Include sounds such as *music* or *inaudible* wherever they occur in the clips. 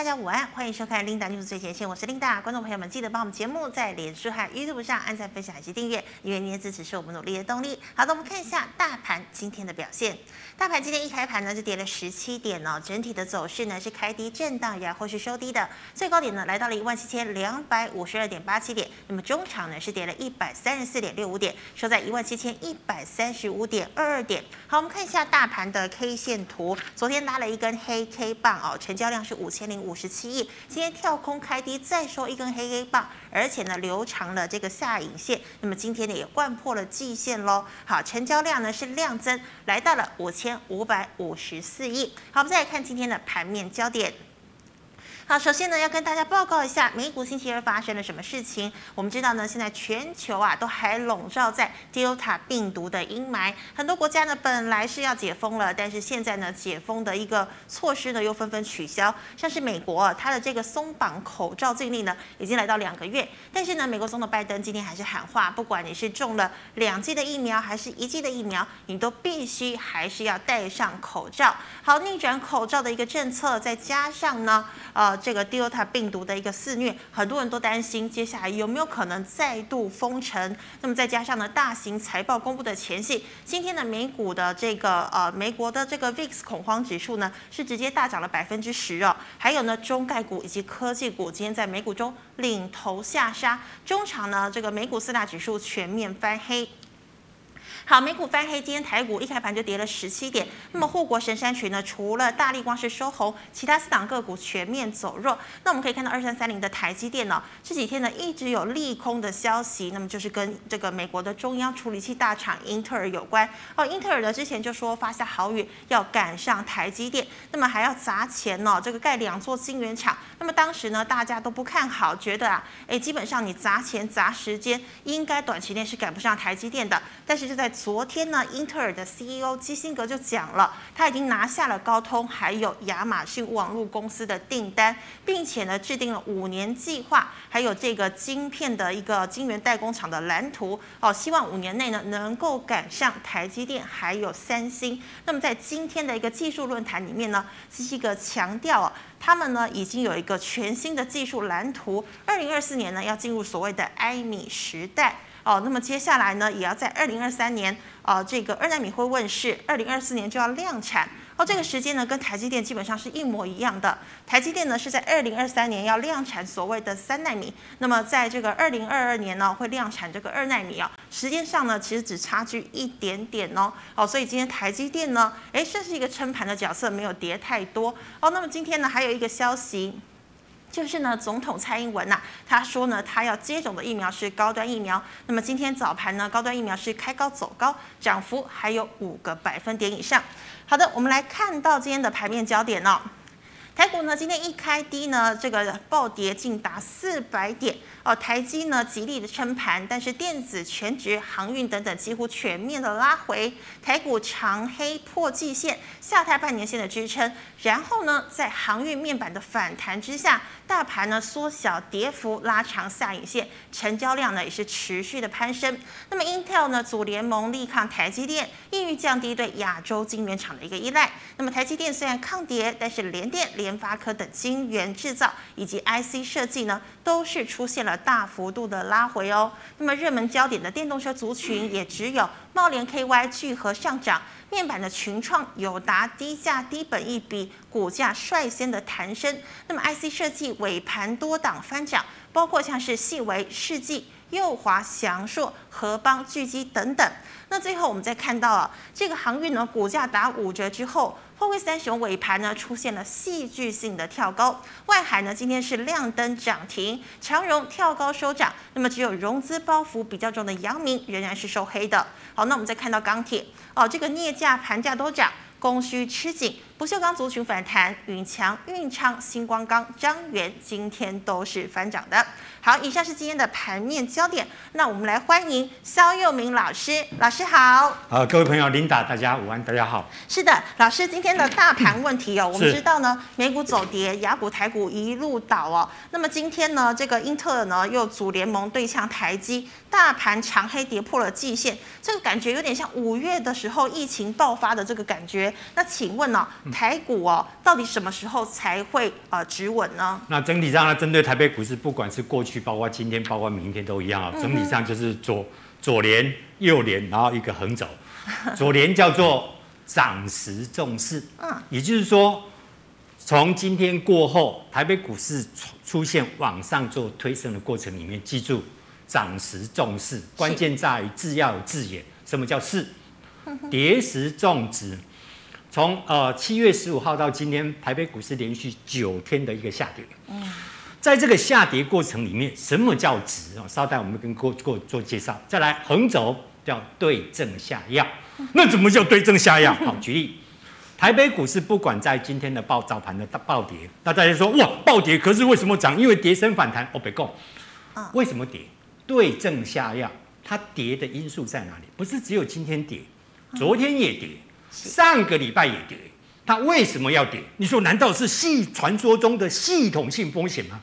大家午安，欢迎收看 Linda News 最前线，我是 Linda。观众朋友们，记得帮我们节目在脸书和 YouTube 上按赞、分享以及订阅，因为您的支持是我们努力的动力。好的，我们看一下大盘今天的表现。大盘今天一开盘呢，就跌了十七点哦，整体的走势呢是开低震荡，然后是收低的，最高点呢来到了一万七千两百五十二点八七点。那么中场呢是跌了一百三十四点六五点，收在一万七千一百三十五点二二点。好，我们看一下大盘的 K 线图，昨天拉了一根黑 K 棒哦，成交量是五千零五。五十七亿，今天跳空开低，再收一根黑黑棒，而且呢留长了这个下影线，那么今天呢也贯破了季线喽。好，成交量呢是量增，来到了五千五百五十四亿。好，我们再来看今天的盘面焦点。好，首先呢，要跟大家报告一下美股星期二发生了什么事情。我们知道呢，现在全球啊都还笼罩在 Delta 病毒的阴霾，很多国家呢本来是要解封了，但是现在呢解封的一个措施呢又纷纷取消。像是美国，它的这个松绑口罩禁令呢已经来到两个月，但是呢，美国总统拜登今天还是喊话，不管你是中了两剂的疫苗还是一剂的疫苗，你都必须还是要戴上口罩。好，逆转口罩的一个政策，再加上呢，呃。这个 Delta 病毒的一个肆虐，很多人都担心接下来有没有可能再度封城。那么再加上呢，大型财报公布的前夕，今天的美股的这个呃美国的这个 VIX 恐慌指数呢，是直接大涨了百分之十哦。还有呢，中概股以及科技股今天在美股中领头下杀，中场呢这个美股四大指数全面翻黑。好，美股翻黑，今天台股一开盘就跌了十七点。那么护国神山群呢，除了大力光是收红，其他四档个股全面走弱。那我们可以看到二三三零的台积电呢，这几天呢一直有利空的消息，那么就是跟这个美国的中央处理器大厂英特尔有关。哦，英特尔呢之前就说发下豪语要赶上台积电，那么还要砸钱呢，这个盖两座晶圆厂。那么当时呢大家都不看好，觉得啊，哎，基本上你砸钱砸时间，应该短期内是赶不上台积电的。但是就在昨天呢，英特尔的 CEO 基辛格就讲了，他已经拿下了高通还有亚马逊网络公司的订单，并且呢制定了五年计划，还有这个晶片的一个晶圆代工厂的蓝图哦，希望五年内呢能够赶上台积电还有三星。那么在今天的一个技术论坛里面呢，基辛格强调啊，他们呢已经有一个全新的技术蓝图，二零二四年呢要进入所谓的埃米时代。哦，那么接下来呢，也要在二零二三年，呃，这个二奈米会问世，二零二四年就要量产。哦，这个时间呢，跟台积电基本上是一模一样的。台积电呢是在二零二三年要量产所谓的三奈米，那么在这个二零二二年呢会量产这个二奈米啊。时间上呢，其实只差距一点点哦。哦，所以今天台积电呢，诶，算是一个撑盘的角色，没有跌太多。哦，那么今天呢，还有一个消息。就是呢，总统蔡英文呐、他说呢，他要接种的疫苗是高端疫苗。那么今天早盘呢，高端疫苗是开高走高，涨幅还有五个百分点以上。好的，我们来看到今天的盘面焦点哦。台股呢，今天一开低呢，这个暴跌竟达四百点台积呢极力的撑盘，但是电子、全职、航运等等几乎全面的拉回。台股长黑破季线，下探半年线的支撑。然后呢，在航运面板的反弹之下，大盘呢缩小跌幅，拉长下影线，成交量呢也是持续的攀升。那么 Intel 呢组联盟力抗台积电，意欲降低对亚洲晶圆厂的一个依赖。那么台积电虽然抗跌，但是联电联发科等晶圆制造以及 IC 设计呢，都是出现了大幅度的拉回哦。那么热门焦点的电动车族群也只有茂联 KY 聚合上涨，面板的群创、有达低价低本一比，股价率先的弹升。那么 IC 设计尾盘多档翻涨，包括像是细微、世纪、右华、祥硕、合邦、聚基等等。那最后我们再看到啊，这个航运呢，股价打五折之后。货柜三雄尾盘呢出现了戏剧性的跳高，外海呢今天是亮灯涨停，长荣跳高收涨，那么只有融资包袱比较重的阳明仍然是收黑的。好，那我们再看到钢铁哦，这个镍价盘价都涨，供需吃紧。不锈钢族群反弹，允强、运昌、星光钢、张源今天都是翻涨的。好，以上是今天的盘面焦点。那我们来欢迎肖佑明老师，老师好。好，各位朋友，琳达，大家午安，大家好。是的，老师，今天的大盘问题哦，*clears throat* 我们知道呢，美股走跌，雅股、台股一路倒哦。那么今天呢，这个英特尔呢又组联盟对呛台积，大盘长黑跌破了季线，这个感觉有点像五月的时候疫情爆发的这个感觉。那请问呢、哦？台股哦，到底什么时候才会呃止稳呢？那整体上呢，针对台北股市，不管是过去，包括今天，包括明天都一样啊。整体上就是左左连右连，然后一个横轴。左连叫做涨时重视，嗯，也就是说，从今天过后，台北股市出现往上做推升的过程里面，记住涨时重视，关键在于字要有字眼。什么叫势？跌时重值。从呃七月十五号到今天，台北股市连续九天的一个下跌。嗯，在这个下跌过程里面，什么叫值啊？稍待，我们跟各位做介绍。再来横轴叫对症下药。那怎么叫对症下药？好，举例，台北股市不管在今天的报早盘的大暴跌，那大家说哇暴跌，可是为什么涨？因为跌升反弹。我别讲，为什么跌？对症下药，它跌的因素在哪里？不是只有今天跌，昨天也跌。上个礼拜也跌，它为什么要跌？你说难道是系传说中的系统性风险吗？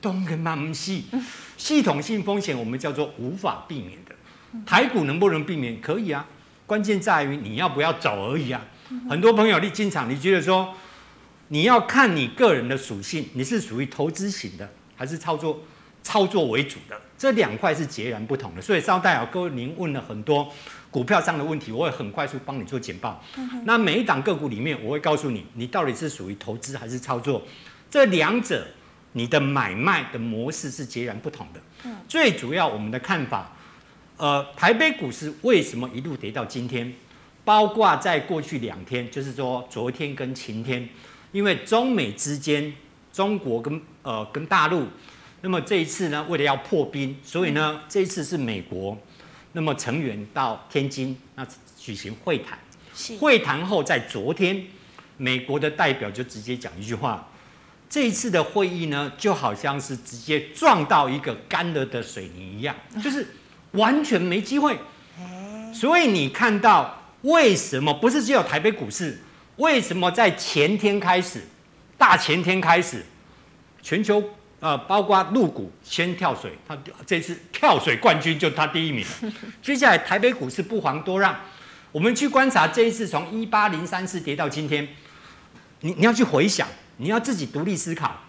当然不是，系统性风险我们叫做无法避免的。台股能不能避免？可以啊，关键在于你要不要走而已啊。很多朋友你进场，你觉得说你要看你个人的属性，你是属于投资型的，还是操作操作为主的？这两块是截然不同的。所以稍待啊，各位您问了很多。股票上的问题，我会很快速帮你做简报。嗯、那每一档个股里面，我会告诉你，你到底是属于投资还是操作。这两者，你的买卖的模式是截然不同的。嗯、最主要我们的看法，呃，台北股市为什么一路跌到今天？包括在过去两天，就是说昨天跟前天，因为中美之间，中国跟呃跟大陆，那么这一次呢，为了要破冰，所以呢，这一次是美国。那么成员到天津那举行会谈，会谈后在昨天，美国的代表就直接讲一句话：这一次的会议呢，就好像是直接撞到一个干了的水泥一样，就是完全没机会。所以你看到为什么不是只有台北股市？为什么在前天开始，大前天开始，全球？呃，包括陆股先跳水，他这次跳水冠军就他第一名。*laughs* 接下来台北股市不遑多让，我们去观察这一次从一八零三四跌到今天，你你要去回想，你要自己独立思考，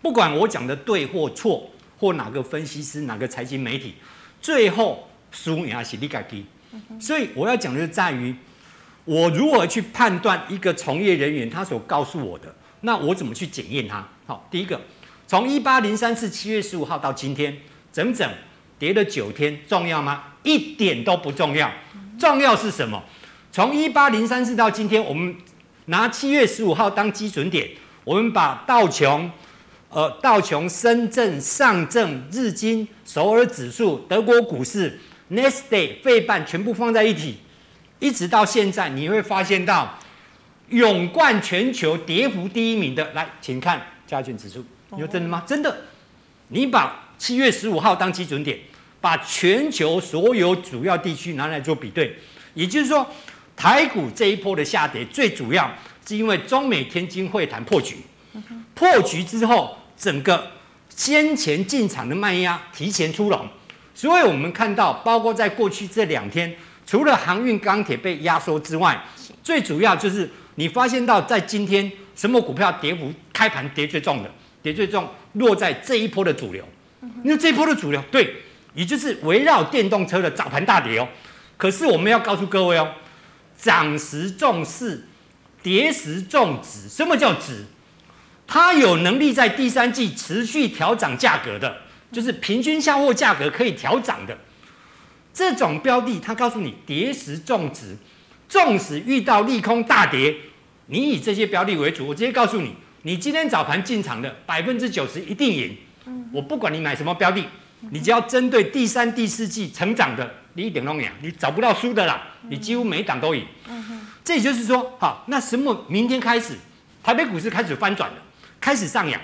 不管我讲的对或错，或哪个分析师、哪个财经媒体，最后输也是你自己。所以我要讲的是在于，我如何去判断一个从业人员他所告诉我的，那我怎么去检验他？好，第一个。从一八零三四七月十五号到今天，整整跌了九天，重要吗？一点都不重要。重要是什么？从一八零三四到今天，我们拿七月十五号当基准点，我们把道琼、呃道琼、深圳、上证、日经、首尔指数、德国股市、n e s t a y、费半全部放在一起，一直到现在，你会发现到勇冠全球跌幅第一名的，来，请看加权指数。你说真的吗？真的，你把七月十五号当基准点，把全球所有主要地区拿来做比对，也就是说，台股这一波的下跌，最主要是因为中美天津会谈破局，破局之后，整个先前进场的卖压提前出笼，所以我们看到，包括在过去这两天，除了航运、钢铁被压缩之外，最主要就是你发现到在今天什么股票跌幅开盘跌最重的。跌最重落在这一波的主流，那这一波的主流对，也就是围绕电动车的早盘大跌哦。可是我们要告诉各位哦，涨时重视，跌时重值。什么叫值？它有能力在第三季持续调涨价格的，就是平均销货价格可以调涨的这种标的。它告诉你跌时重值，纵使遇到利空大跌，你以这些标的为主。我直接告诉你。你今天早盘进场的百分之九十一定赢，我不管你买什么标的，你只要针对第三、第四季成长的，你一点都赢，你找不到输的啦，你几乎每一档都赢。这也就是说，好，那什么？明天开始，台北股市开始翻转了，开始上扬。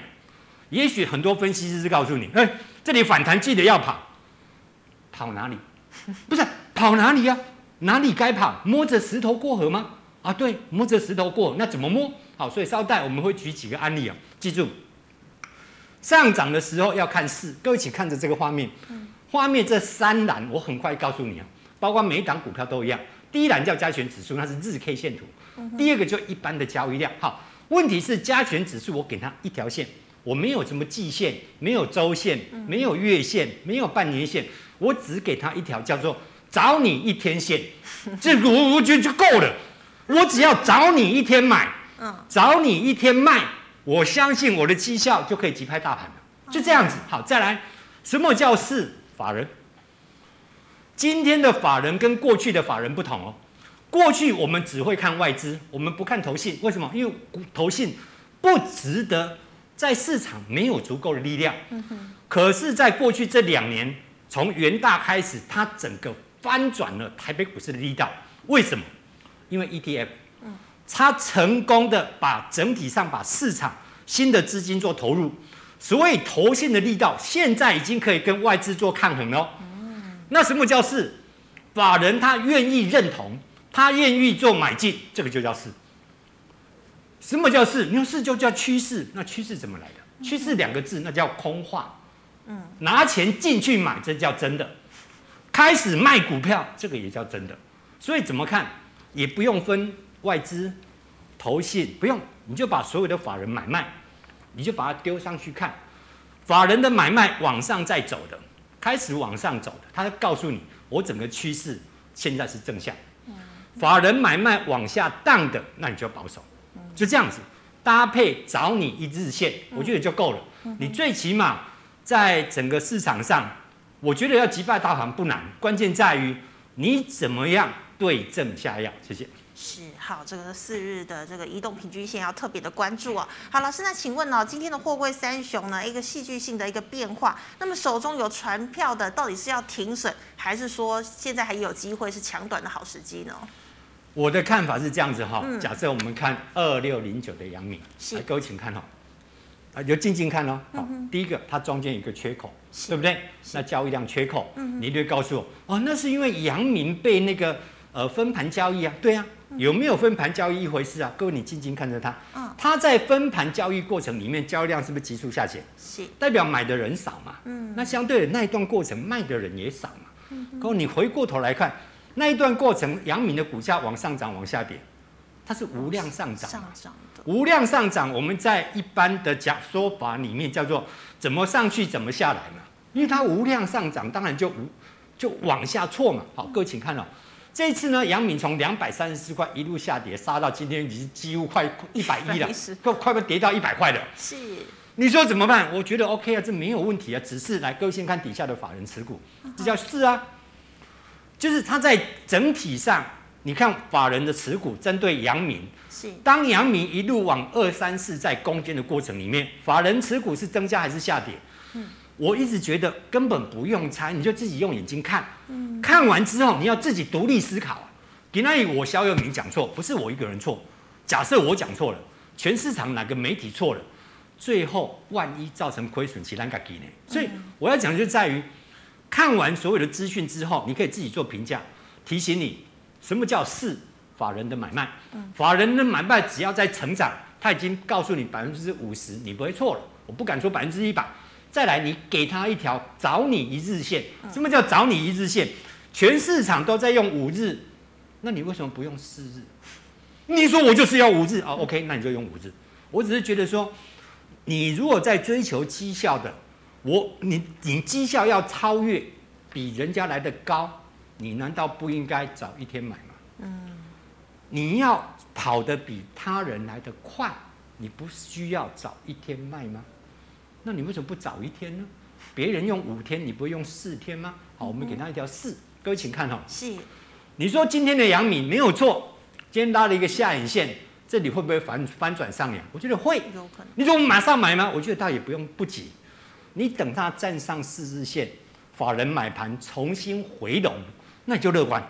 也许很多分析师是告诉你，哎，这里反弹记得要跑，跑哪里？*laughs* 不是跑哪里呀？哪里该跑？摸着石头过河吗？啊，对，摸着石头过，那怎么摸？好，所以稍待，我们会举几个案例啊。记住，上涨的时候要看势，各位一起看着这个画面。画面这三栏，我很快告诉你啊，包括每一档股票都一样。第一栏叫加权指数，那是日 K 线图。第二个就一般的交易量。好，问题是加权指数，我给它一条线，我没有什么季线，没有周线，没有月线，没有半年线，我只给它一条叫做找你一天线，这个我我觉得就够了。我只要找你一天买，找你一天卖，我相信我的绩效就可以击败大盘了。就这样子。好，再来，什么叫是法人？今天的法人跟过去的法人不同哦。过去我们只会看外资，我们不看投信。为什么？因为投信不值得，在市场没有足够的力量。可是，在过去这两年，从元大开始，它整个翻转了台北股市的力道。为什么？因为 ETF，它成功的把整体上把市场新的资金做投入，所以投信的力道现在已经可以跟外资做抗衡了。那什么叫是？法人他愿意认同，他愿意做买进，这个就叫是。什么叫是？你说是就叫趋势，那趋势怎么来的？趋势两个字，那叫空话。嗯，拿钱进去买，这叫真的。开始卖股票，这个也叫真的。所以怎么看，也不用分外资、投信，不用，你就把所有的法人买卖，你就把它丢上去看，法人的买卖往上在走的。开始往上走的，他告诉你，我整个趋势现在是正向。法人买卖往下荡的，那你就要保守，就这样子搭配找你一日线，我觉得就够了。你最起码在整个市场上，我觉得要击败大盘不难，关键在于你怎么样对症下药。谢谢。是好，这个四日的这个移动平均线要特别的关注哦。好，老师，那请问呢、哦，今天的货柜三雄呢，一个戏剧性的一个变化，那么手中有船票的，到底是要停损，还是说现在还有机会是抢短的好时机呢？我的看法是这样子哈、哦，嗯、假设我们看二六零九的阳明，是各位请看哈、哦，啊，就静静看哦。好，嗯、第一个它中间有一个缺口，对不对？那交易量缺口，嗯、你就会告诉我，哦，那是因为阳明被那个呃分盘交易啊，对啊。有没有分盘交易一回事啊？各位，你静静看着它，它在分盘交易过程里面，交易量是不是急速下减？是，代表买的人少嘛？嗯，那相对的那一段过程卖的人也少嘛？嗯，各位，你回过头来看那一段过程，阳明的股价往上涨，往下跌，它是无量上涨。上涨的无量上涨，我们在一般的讲说法里面叫做怎么上去怎么下来嘛？因为它无量上涨，当然就无就往下错嘛。好，各位请看哦。这一次呢，阳明从两百三十四块一路下跌，杀到今天已经几乎快一百一了，快快快跌到一百块了。是，你说怎么办？我觉得 OK 啊，这没有问题啊。只是来，各位先看底下的法人持股，这叫是啊，就是它在整体上，你看法人的持股针对阳明，是当阳明一路往二三四在攻坚的过程里面，法人持股是增加还是下跌？嗯。我一直觉得根本不用猜，你就自己用眼睛看。嗯、看完之后，你要自己独立思考。给那里我萧友明讲错，不是我一个人错。假设我讲错了，全市场哪个媒体错了，最后万一造成亏损，其他该给呢？所以我要讲就在于，看完所有的资讯之后，你可以自己做评价。提醒你，什么叫是法人的买卖？法人的买卖只要在成长，他已经告诉你百分之五十，你不会错了。我不敢说百分之一百。再来，你给他一条找你一日线。什么叫找你一日线？全市场都在用五日，那你为什么不用四日？你说我就是要五日啊？OK，那你就用五日。我只是觉得说，你如果在追求绩效的，我你你绩效要超越比人家来的高，你难道不应该早一天买吗？嗯，你要跑得比他人来的快，你不需要早一天卖吗？那你为什么不早一天呢？别人用五天，你不会用四天吗？好，我们给他一条四。各位请看哦，是。你说今天的阳明没有错，今天拉了一个下影线，这里会不会反翻转上扬？我觉得会，有可能。你说我们马上买吗？我觉得倒也不用不急，你等它站上四日线，法人买盘重新回笼，那就乐观。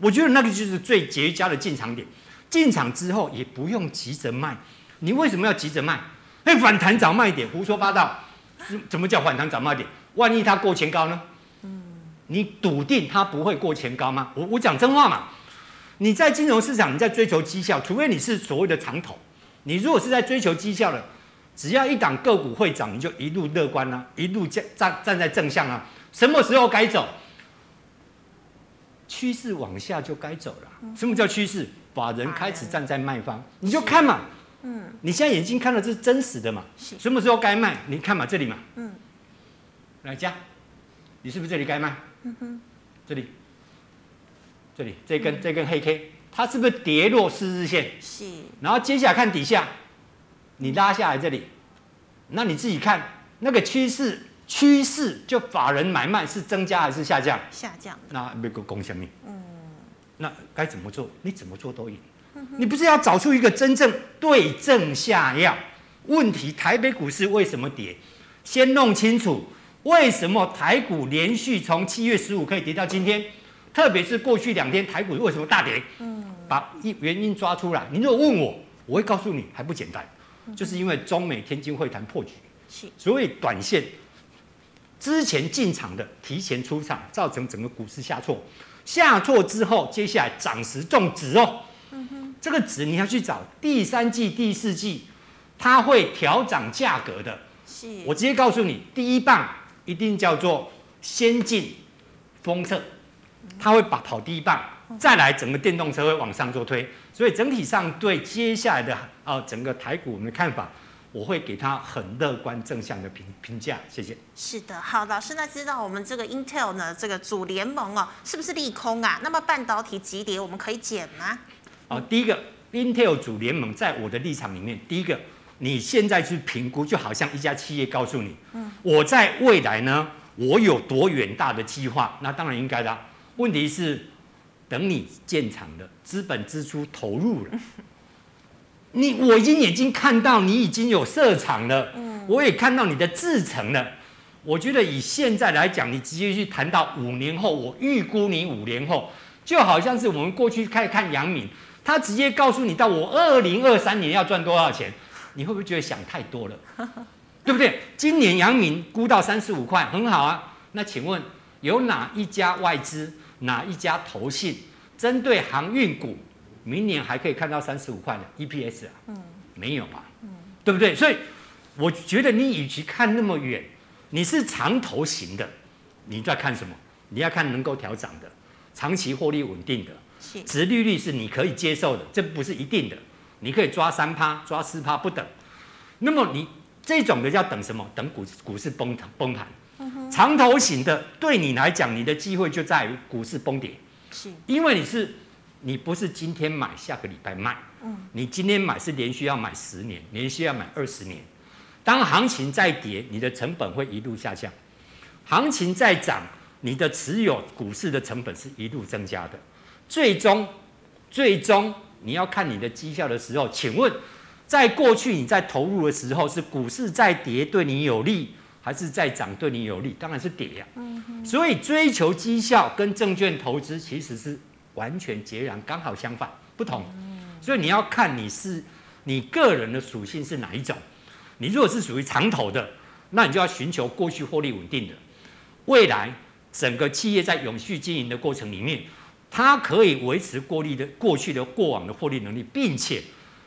我觉得那个就是最绝佳的进场点。进场之后也不用急着卖，你为什么要急着卖？那反弹早卖点，胡说八道。怎么叫反弹早卖点？万一它过前高呢？嗯，你笃定它不会过前高吗？我我讲真话嘛。你在金融市场，你在追求绩效，除非你是所谓的长头。你如果是在追求绩效的，只要一档个股会涨，你就一路乐观啊，一路站站站在正向啊。什么时候该走？趋势往下就该走了。什么叫趋势？法人开始站在卖方，你就看嘛。嗯，你现在眼睛看到这是真实的嘛？什么时候该卖？你看嘛，这里嘛。嗯，来加，你是不是这里该卖？嗯哼，这里，这里这根这根黑 K，它是不是跌落四日线？是。然后接下来看底下，你拉下来这里，那你自己看那个趋势。趋势就法人买卖是增加还是下降？下降。那没个功效命。嗯。那该怎么做？你怎么做都赢。嗯、哼你不是要找出一个真正对症下药？问题台北股市为什么跌？先弄清楚为什么台股连续从七月十五可以跌到今天，特别是过去两天台股为什么大跌？嗯。把一原因抓出来。你如果问我，我会告诉你还不简单，嗯、哼就是因为中美天津会谈破局，是所以短线。之前进场的提前出场，造成整个股市下挫。下挫之后，接下来涨时重值哦。这个值你要去找第三季、第四季，它会调涨价格的。是，我直接告诉你，第一棒一定叫做先进封测，它会把跑第一棒，再来整个电动车会往上做推。所以整体上对接下来的啊整个台股我们的看法。我会给他很乐观正向的评评价，谢谢。是的，好，老师，那知道我们这个 Intel 呢，这个主联盟哦，是不是利空啊？那么半导体急跌，我们可以减吗？啊，第一个 Intel 主联盟，在我的立场里面，第一个，你现在去评估，就好像一家企业告诉你，嗯，我在未来呢，我有多远大的计划，那当然应该的。问题是，等你建厂的资本支出投入了。*laughs* 你我已经眼睛看到你已经有设厂了，嗯，我也看到你的制程了。我觉得以现在来讲，你直接去谈到五年后，我预估你五年后，就好像是我们过去开始看阳明，他直接告诉你到我二零二三年要赚多少钱，你会不会觉得想太多了？*laughs* 对不对？今年阳明估到三十五块，很好啊。那请问有哪一家外资，哪一家投信针对航运股？明年还可以看到三十五块的 EPS 啊？嗯，没有吧？嗯，对不对？所以我觉得你与其看那么远，你是长头型的，你在看什么？你要看能够调涨的，长期获利稳定的，是，殖利率是你可以接受的，这不是一定的，你可以抓三趴，抓四趴不等。那么你这种的要等什么？等股股市崩崩盘。嗯，长头型的对你来讲，你的机会就在于股市崩跌，是因为你是。你不是今天买，下个礼拜卖。嗯，你今天买是连续要买十年，连续要买二十年。当行情在跌，你的成本会一路下降；行情在涨，你的持有股市的成本是一路增加的。最终，最终你要看你的绩效的时候，请问，在过去你在投入的时候，是股市在跌对你有利，还是在涨对你有利？当然是跌呀。嗯。所以追求绩效跟证券投资其实是。完全截然，刚好相反，不同。所以你要看你是你个人的属性是哪一种。你如果是属于长投的，那你就要寻求过去获利稳定的。未来整个企业在永续经营的过程里面，它可以维持过利的过去的过往的获利能力，并且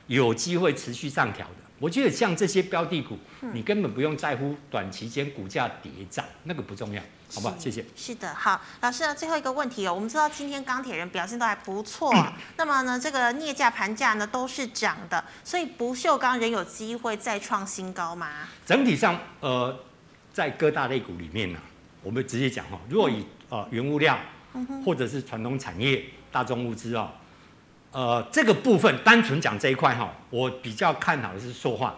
有机会持续上调的。我觉得像这些标的股，你根本不用在乎短期间股价跌涨，那个不重要。好吧，谢谢。是的，好，老师呢，最后一个问题哦。我们知道今天钢铁人表现都还不错，*laughs* 那么呢，这个镍价盘价呢都是涨的，所以不锈钢仍有机会再创新高吗？整体上，呃，在各大类股里面呢，我们直接讲哈，如果以呃原物料，或者是传统产业、大众物资啊，呃，这个部分单纯讲这一块哈，我比较看好的是塑化，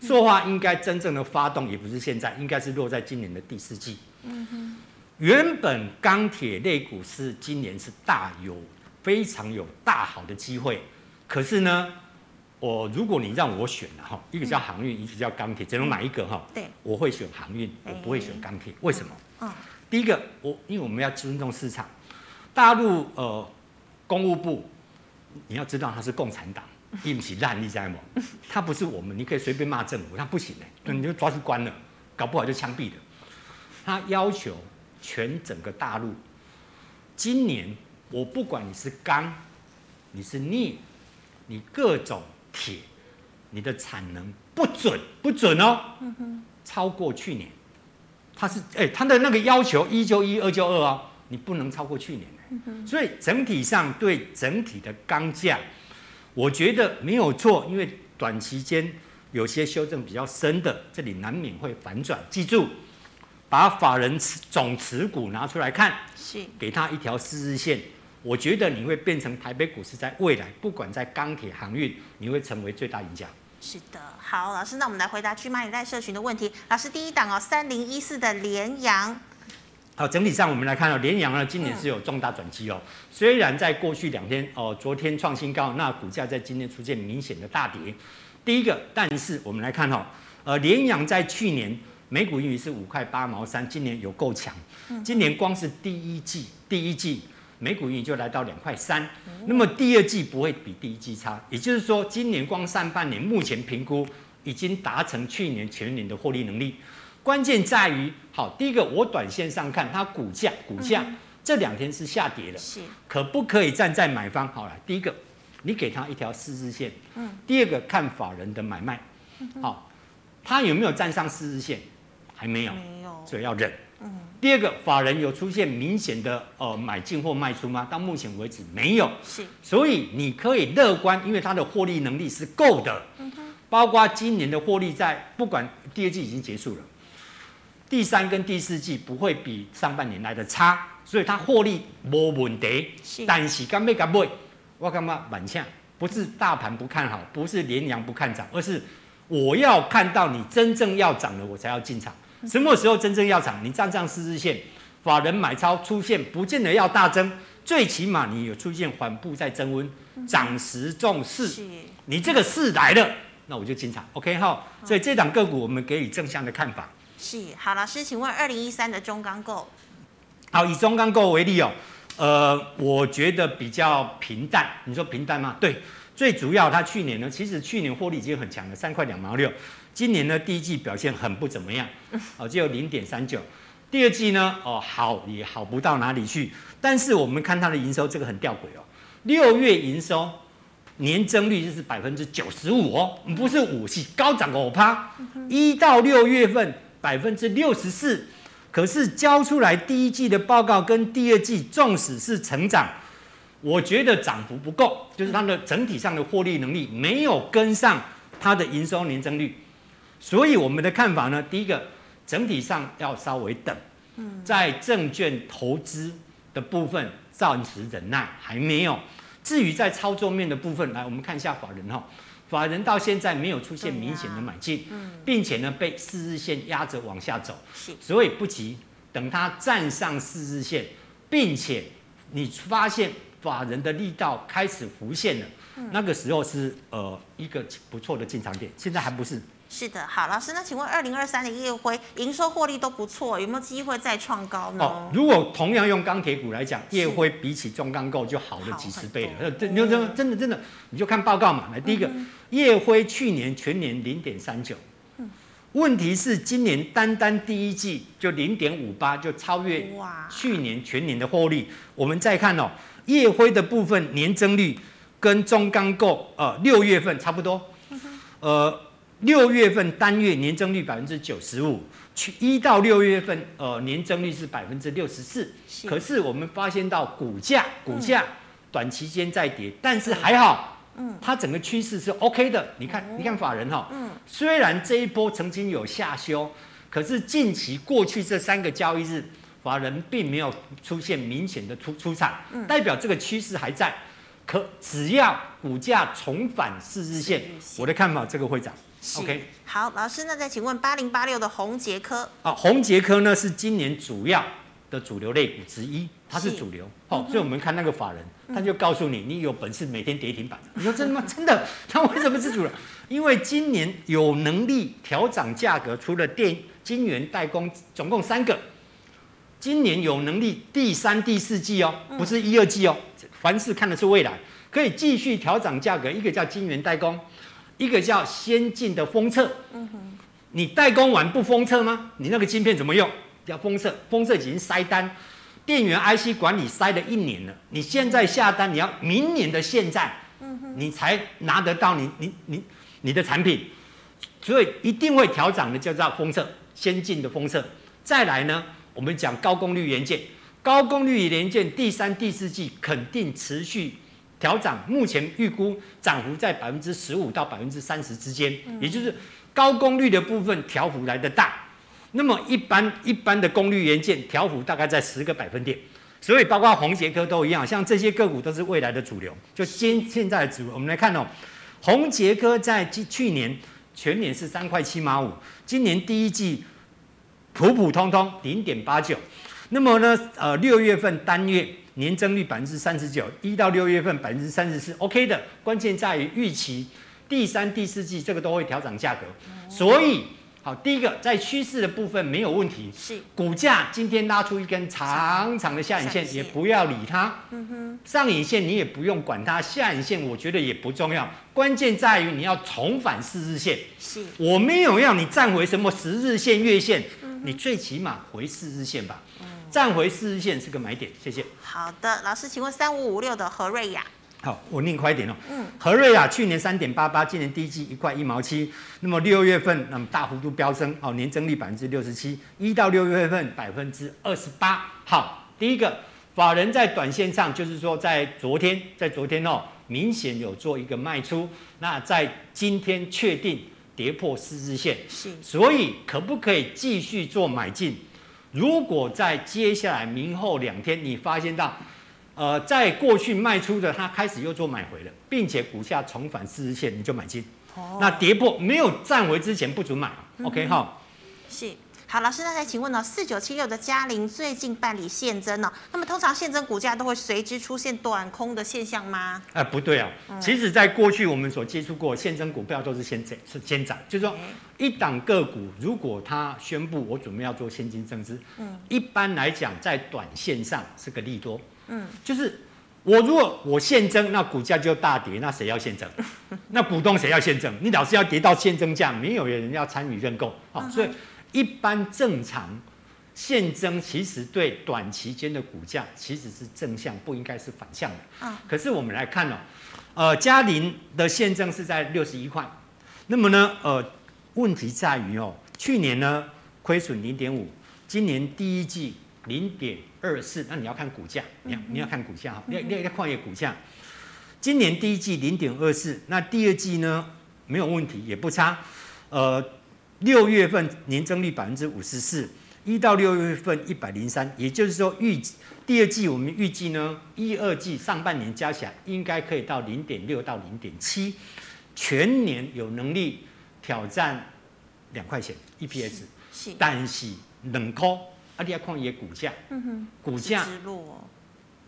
塑化应该真正的发动也不是现在，应该是落在今年的第四季。嗯哼，原本钢铁类股是今年是大有非常有大好的机会，可是呢，我如果你让我选了哈，一个叫航运，一个叫钢铁，只能买一个哈。对，我会选航运，我不会选钢铁。为什么？嗯，第一个，我因为我们要尊重市场，大陆呃，公务部你要知道他是共产党，一起烂你知道吗？他不是我们，你可以随便骂政府，他不行的，你就抓去关了，搞不好就枪毙的。他要求全整个大陆，今年我不管你是钢，你是镍，你各种铁，你的产能不准不准哦，超过去年，他是哎、他的那个要求一就一，二就二哦，你不能超过去年。嗯、所以整体上对整体的钢价，我觉得没有错，因为短期间有些修正比较深的，这里难免会反转。记住，把法人持总持股拿出来看，是给他一条四日线，我觉得你会变成台北股市在未来，不管在钢铁、航运，你会成为最大赢家。是的，好，老师，那我们来回答聚码里社群的问题。老师，第一档哦，三零一四的联阳。好，整体上我们来看到联阳呢，今年是有重大转机哦。虽然在过去两天哦，昨天创新高，那股价在今天出现明显的大跌。第一个，但是我们来看哈，呃，联阳在去年每股盈余是五块八毛三，今年有够强。今年光是第一季，第一季每股盈余就来到两块三，那么第二季不会比第一季差。也就是说，今年光上半年目前评估已经达成去年全年的获利能力。关键在于，好，第一个，我短线上看它股价，股价这两天是下跌的，是，可不可以站在买方？好了，第一个，你给它一条四日线，嗯，第二个看法人的买卖，好，它有没有站上四日线？还没有，没有，所以要忍，嗯，第二个，法人有出现明显的呃买进或卖出吗？到目前为止没有，是，所以你可以乐观，因为它的获利能力是够的，嗯哼，包括今年的获利在不管第二季已经结束了。第三跟第四季不会比上半年来的差，所以它获利没问题。是，但是干咩干买，我干嘛蛮像？不是大盘不看好，不是连阳不看涨，而是我要看到你真正要涨了，我才要进场。什么时候真正要涨？你站上四日线，法人买超出现，不见得要大增，最起码你有出现缓步在增温，涨时重视，你这个势来了，那我就进场。OK 哈，所以这档个股我们给予正向的看法。是，好，老师，请问二零一三的中钢构，好，以中钢构为例哦，呃，我觉得比较平淡。你说平淡吗？对，最主要它去年呢，其实去年获利已经很强了，三块两毛六。今年呢，第一季表现很不怎么样，*laughs* 哦，只有零点三九。第二季呢，哦，好也好不到哪里去。但是我们看它的营收，这个很吊诡哦，六月营收年增率就是百分之九十五哦，不是五，是高涨五趴。一到六月份。百分之六十四，可是交出来第一季的报告跟第二季，纵使是成长，我觉得涨幅不够，就是它的整体上的获利能力没有跟上它的营收年增率，所以我们的看法呢，第一个整体上要稍微等，在证券投资的部分暂时忍耐，还没有。至于在操作面的部分，来我们看一下法人哈。法人到现在没有出现明显的买进，嗯，并且呢被四日线压着往下走，是，所以不急，等它站上四日线，并且你发现法人的力道开始浮现了，那个时候是呃一个不错的进场点，现在还不是。是的，好，老师，那请问二零二三的烨辉营收获利都不错，有没有机会再创高呢？哦，如果同样用钢铁股来讲，烨辉比起中钢构就好了几十倍了。呃，真真的真的，你就看报告嘛。来，第一个，烨辉去年全年零点三九，问题是今年单单第一季就零点五八，就超越去年全年的获利。我们再看哦，烨辉的部分年增率跟中钢构呃六月份差不多，呃。六月份单月年增率百分之九十五，去一到六月份，呃，年增率是百分之六十四。可是我们发现到股价，股价短期间在跌，但是还好，嗯，它整个趋势是 OK 的。你看，你看法人哈，嗯，虽然这一波曾经有下修，可是近期过去这三个交易日，法人并没有出现明显的出出场，代表这个趋势还在。可只要股价重返四日线，我的看法，这个会涨。OK，好，老师，那再请问八零八六的红杰科啊，红杰科呢是今年主要的主流类股之一，它是主流。好、嗯，所以我们看那个法人，他就告诉你，你有本事每天跌停板。你说真的吗？*laughs* 真的，*laughs* 他为什么是主流？因为今年有能力调涨价格，除了电晶圆代工，总共三个。今年有能力第三、第四季哦，不是一二季哦，凡事看的是未来，可以继续调涨价格。一个叫晶圆代工。一个叫先进的封测，嗯哼，你代工完不封测吗？你那个晶片怎么用？要封测，封测已经塞单，电源 IC 管理塞了一年了，你现在下单，你要明年的现在，你才拿得到你你你你的产品，所以一定会调涨的，叫做封测，先进的封测。再来呢，我们讲高功率元件，高功率元件第三、第四季肯定持续调涨，目前预估涨幅在百分之十五到百分之三十之间，也就是高功率的部分调幅来的大。那么一般一般的功率元件调幅大概在十个百分点，所以包括宏捷科都一样，像这些个股都是未来的主流。就今现在的主流，我们来看哦，宏捷科在去年全年是三块七毛五，今年第一季普普通通零点八九。那么呢，呃，六月份单月年增率百分之三十九，一到六月份百分之三十四，OK 的。关键在于预期第三、第四季这个都会调整价格，所以。好，第一个在趋势的部分没有问题，是股价今天拉出一根长长的下影线，也不要理它。嗯哼，上影线你也不用管它，下影线我觉得也不重要，关键在于你要重返四日线。是，我没有要你站回什么十日线、月线，你最起码回四日线吧。站回四日线是个买点，谢谢。好的，老师，请问三五五六的何瑞亚。好，我念快一点哦。嗯，何瑞亚去年三点八八，今年第一季一块一毛七，那么六月份那么大幅度飙升，哦，年增率百分之六十七，一到六月份百分之二十八。好，第一个法人在短线上就是说在昨天，在昨天哦，明显有做一个卖出，那在今天确定跌破四日线，是，所以可不可以继续做买进？如果在接下来明后两天你发现到。呃，在过去卖出的，它开始又做买回了，并且股价重返四日线，你就买进。哦。那跌破没有站回之前不准买。嗯、OK 哈。是。好，老师，那再请问呢？四九七六的嘉陵最近办理现增呢？那么通常现增股价都会随之出现短空的现象吗？哎、呃，不对啊。嗯、其实，在过去我们所接触过现增股票都是先涨，是先涨。就是说，一档个股如果它宣布我准备要做现金增资，嗯，一般来讲在短线上是个利多。嗯，就是我如果我现增，那股价就大跌，那谁要现增？*laughs* 那股东谁要现增？你老是要跌到现增价，没有人要参与认购啊。所以一般正常现增其实对短期间的股价其实是正向，不应该是反向的。啊，可是我们来看哦，呃，嘉陵的现增是在六十一块，那么呢，呃，问题在于哦，去年呢亏损零点五，今年第一季零点。二四，那你要看股价，你要你要看股价哈，要要你要看一下股价。今年第一季零点二四，那第二季呢没有问题，也不差。呃，六月份年增率百分之五十四，一到六月份一百零三，也就是说预第二季我们预计呢，一二季上半年加起来应该可以到零点六到零点七，全年有能力挑战两块钱 EPS，是，但是冷空。啊，你要看一个股价，嗯哼，股价，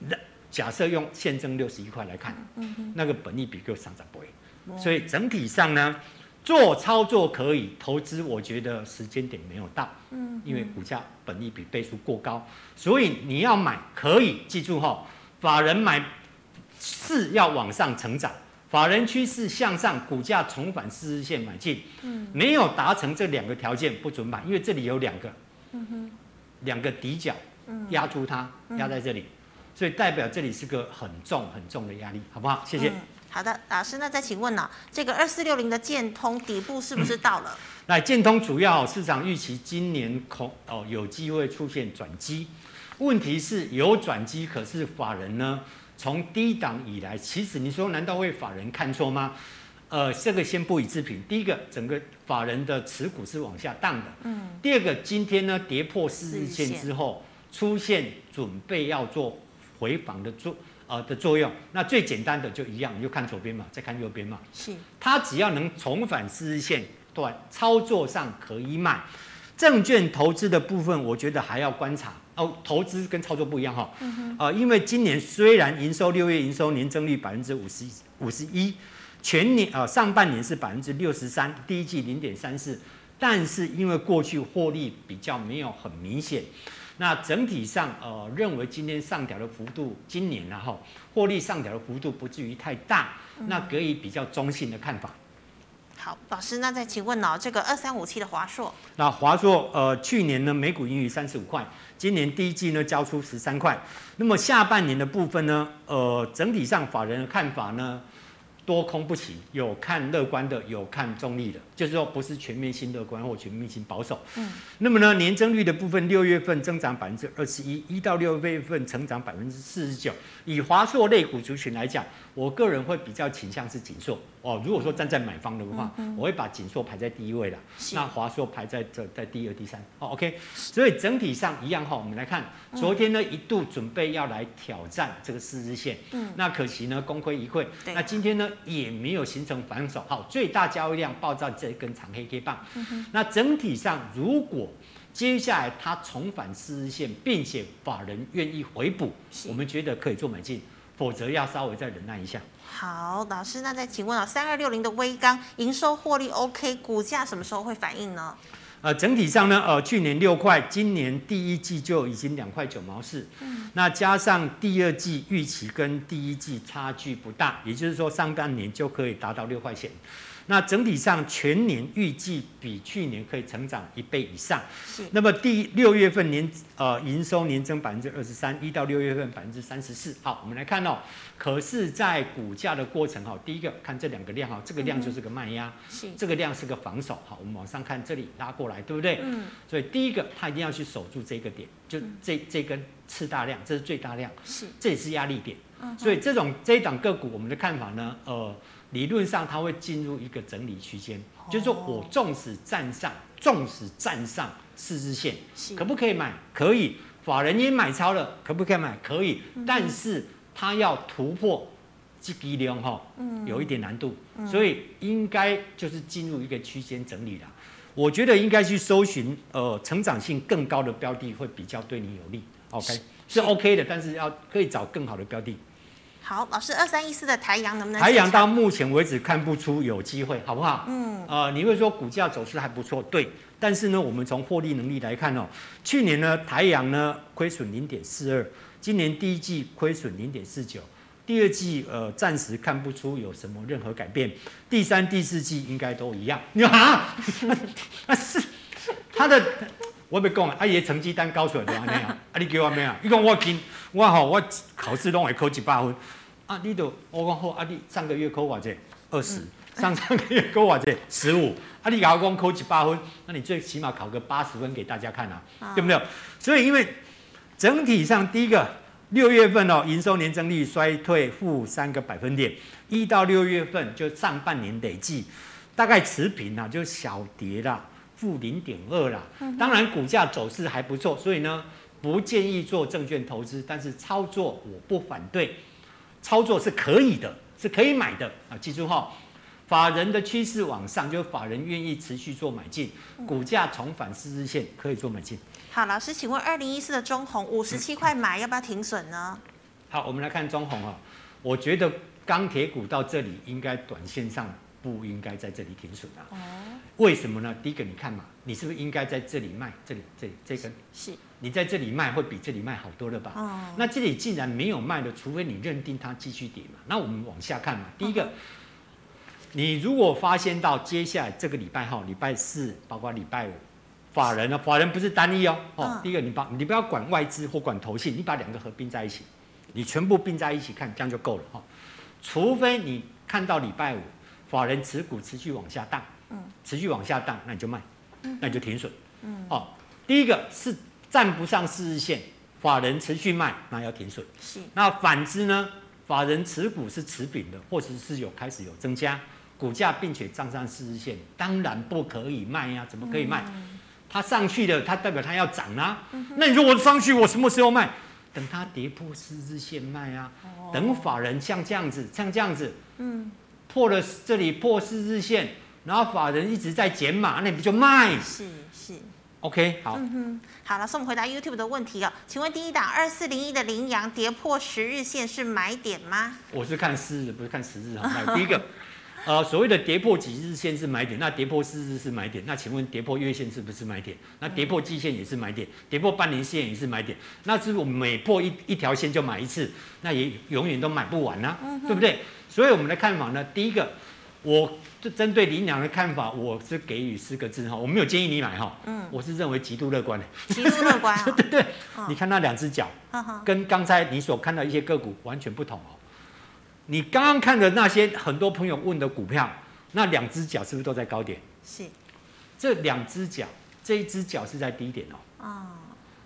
那假设用现增六十一块来看，嗯哼，那个本益比够上涨不会，所以整体上呢，做操作可以，投资我觉得时间点没有到，嗯，因为股价本益比倍数过高，所以你要买可以记住哈，法人买是要往上成长，法人趋势向上，股价重返四日线买进，嗯，没有达成这两个条件不准买，因为这里有两个，嗯哼。两个底角压住它，压在这里，所以代表这里是个很重很重的压力，好不好？谢谢。嗯、好的，老师，那再请问呢、啊？这个二四六零的建通底部是不是到了？来、嗯，建通主要市场预期今年恐哦有机会出现转机，问题是有转机，可是法人呢从低档以来，其实你说难道会法人看错吗？呃，这个先不予置评。第一个，整个法人的持股是往下荡的。嗯。第二个，今天呢跌破四日线之后，出现准备要做回防的作呃的作用。那最简单的就一样，你就看左边嘛，再看右边嘛。是。它只要能重返四日线段，操作上可以买。证券投资的部分，我觉得还要观察。哦，投资跟操作不一样哈。嗯哼。呃，因为今年虽然营收六月营收年增率百分之五十五十一。全年啊、呃，上半年是百分之六十三，第一季零点三四，但是因为过去获利比较没有很明显，那整体上呃认为今天上调的幅度，今年然后获利上调的幅度不至于太大，那可以比较中性的看法。好，老师，那再请问哦，这个二三五七的华硕，那华硕呃去年呢每股盈余三十五块，今年第一季呢交出十三块，那么下半年的部分呢，呃整体上法人的看法呢？多空不齐，有看乐观的，有看中立的。就是说不是全面性乐观或全面性保守。嗯，那么呢，年增率的部分，六月份增长百分之二十一，一到六月份成长百分之四十九。以华硕类股族群来讲，我个人会比较倾向是景硕哦。如果说站在买方的话，嗯嗯、我会把景硕排在第一位了，是那华硕排在这在第二、第三。哦，OK。所以整体上一样哈，我们来看，昨天呢一度准备要来挑战这个四日线，嗯，那可惜呢功亏一篑。对那今天呢也没有形成反手，好，最大交易量爆炸这一根长黑 K 棒。嗯、那整体上如果接下来它重返四日线，并且法人愿意回补，我们觉得可以做买进，否则要稍微再忍耐一下。好，老师，那再请问啊，三二六零的微刚营收获利 OK，股价什么时候会反应呢？呃，整体上呢，呃，去年六块，今年第一季就已经两块九毛四，嗯，那加上第二季预期跟第一季差距不大，也就是说上半年就可以达到六块钱。那整体上全年预计比去年可以成长一倍以上。是。那么第六月份年呃营收年增百分之二十三，一到六月份百分之三十四。好，我们来看哦。可是，在股价的过程哈，第一个看这两个量哈，这个量就是个卖压，嗯、是。这个量是个防守。好，我们往上看这里拉过来，对不对？嗯。所以第一个，它一定要去守住这个点，就这这根次大量，这是最大量，是。这也是压力点。嗯。所以这种这一档个股，我们的看法呢，呃。理论上，它会进入一个整理区间，就是说我纵使站上，纵使站上四日线，可不可以买？可以，法人也买超了，可不可以买？可以，但是它要突破这个量哈，有一点难度，所以应该就是进入一个区间整理了。我觉得应该去搜寻呃成长性更高的标的，会比较对你有利。OK，是 OK 的，但是要可以找更好的标的。好，老师，二三一四的台阳能不能？台阳到目前为止看不出有机会，好不好？嗯，呃，你会说股价走势还不错，对。但是呢，我们从获利能力来看哦，去年呢台阳呢亏损零点四二，今年第一季亏损零点四九，第二季呃暂时看不出有什么任何改变，第三、第四季应该都一样。你 *laughs* 说啊？啊是，他的我没讲啊，阿爷成绩单高出来的没有？啊，你给我没有？你讲我今我吼，我考试拢会考一百分。啊，你都我讲好，啊，你上个月考偌济？二十，上上个月考偌济？*laughs* 十五，啊，你甲我讲考一百分，那你最起码考个八十分给大家看啊，啊对不对？所以因为整体上第一个六月份哦，营收年增率衰退负三个百分点，一到六月份就上半年累计大概持平啦，就小跌啦，负零点二啦。当然股价走势还不错，所以呢不建议做证券投资，但是操作我不反对。操作是可以的，是可以买的啊！记住哈，法人的趋势往上，就是法人愿意持续做买进，股价重返四日线可以做买进。好，老师，请问二零一四的中红五十七块买，嗯、要不要停损呢？好，我们来看中鸿哈，我觉得钢铁股到这里应该短线上不应该在这里停损啊。哦。为什么呢？第一个，你看嘛，你是不是应该在这里卖？这里，这里这根是。你在这里卖会比这里卖好多了吧？哦、那这里既然没有卖的，除非你认定它继续跌嘛。那我们往下看嘛。第一个，哦、你如果发现到接下来这个礼拜哈，礼拜四包括礼拜五，法人呢，法人不是单一哦。哦，哦第一个你把你不要管外资或管投信，你把两个合并在一起，你全部并在一起看，这样就够了哈、哦。除非你看到礼拜五法人持股持续往下荡，嗯，持续往下荡，那你就卖，那你就停损，嗯，哦，第一个是。站不上四日线，法人持续卖，那要停损。是。那反之呢？法人持股是持平的，或者是有开始有增加股价，并且站上四日线，当然不可以卖呀、啊。怎么可以卖？嗯、它上去了，它代表它要涨啊。嗯、那你说我上去，我什么时候卖？等它跌破四日线卖啊。哦、等法人像这样子，像这样子，嗯，破了这里破四日线，然后法人一直在减码，那你不就卖？是 OK，好。嗯哼，好了，是我们回答 YouTube 的问题哦。请问第一档二四零一的羚羊跌破十日线是买点吗？我是看四日，不是看十日啊。第一个，*laughs* 呃，所谓的跌破几日线是买点，那跌破四日是买点。那请问跌破月线是不是买点？那跌破季线也是买点，跌破半年线也是买点。那是不是我们每破一一条线就买一次？那也永远都买不完呢、啊，嗯、对不对？所以我们的看法呢，第一个。我就针对凌阳的看法，我是给予四个字哈，我没有建议你买哈，嗯，我是认为极度乐观的，极度乐观，*laughs* 对对对，哦、你看那两只脚，跟刚才你所看到一些个股完全不同哦。你刚刚看的那些很多朋友问的股票，那两只脚是不是都在高点？是。这两只脚，这一只脚是在低点哦。哦。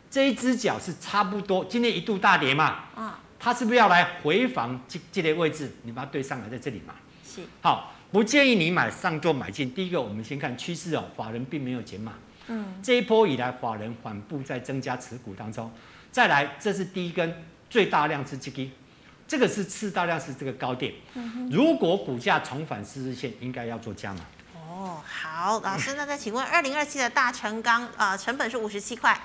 这一只脚是差不多，今天一度大跌嘛。嗯。它是不是要来回防这这类位置？你把它对上来，在这里嘛。是。好，不建议你买上做买进。第一个，我们先看趋势哦，法人并没有减码。嗯。这一波以来，法人缓步在增加持股当中。再来，这是第一根最大量是这个，这个是次大量是这个高点。嗯。如果股价重返四日线，应该要做加码。哦，好，老师，那再请问，二零二七的大成钢，呃，成本是五十七块。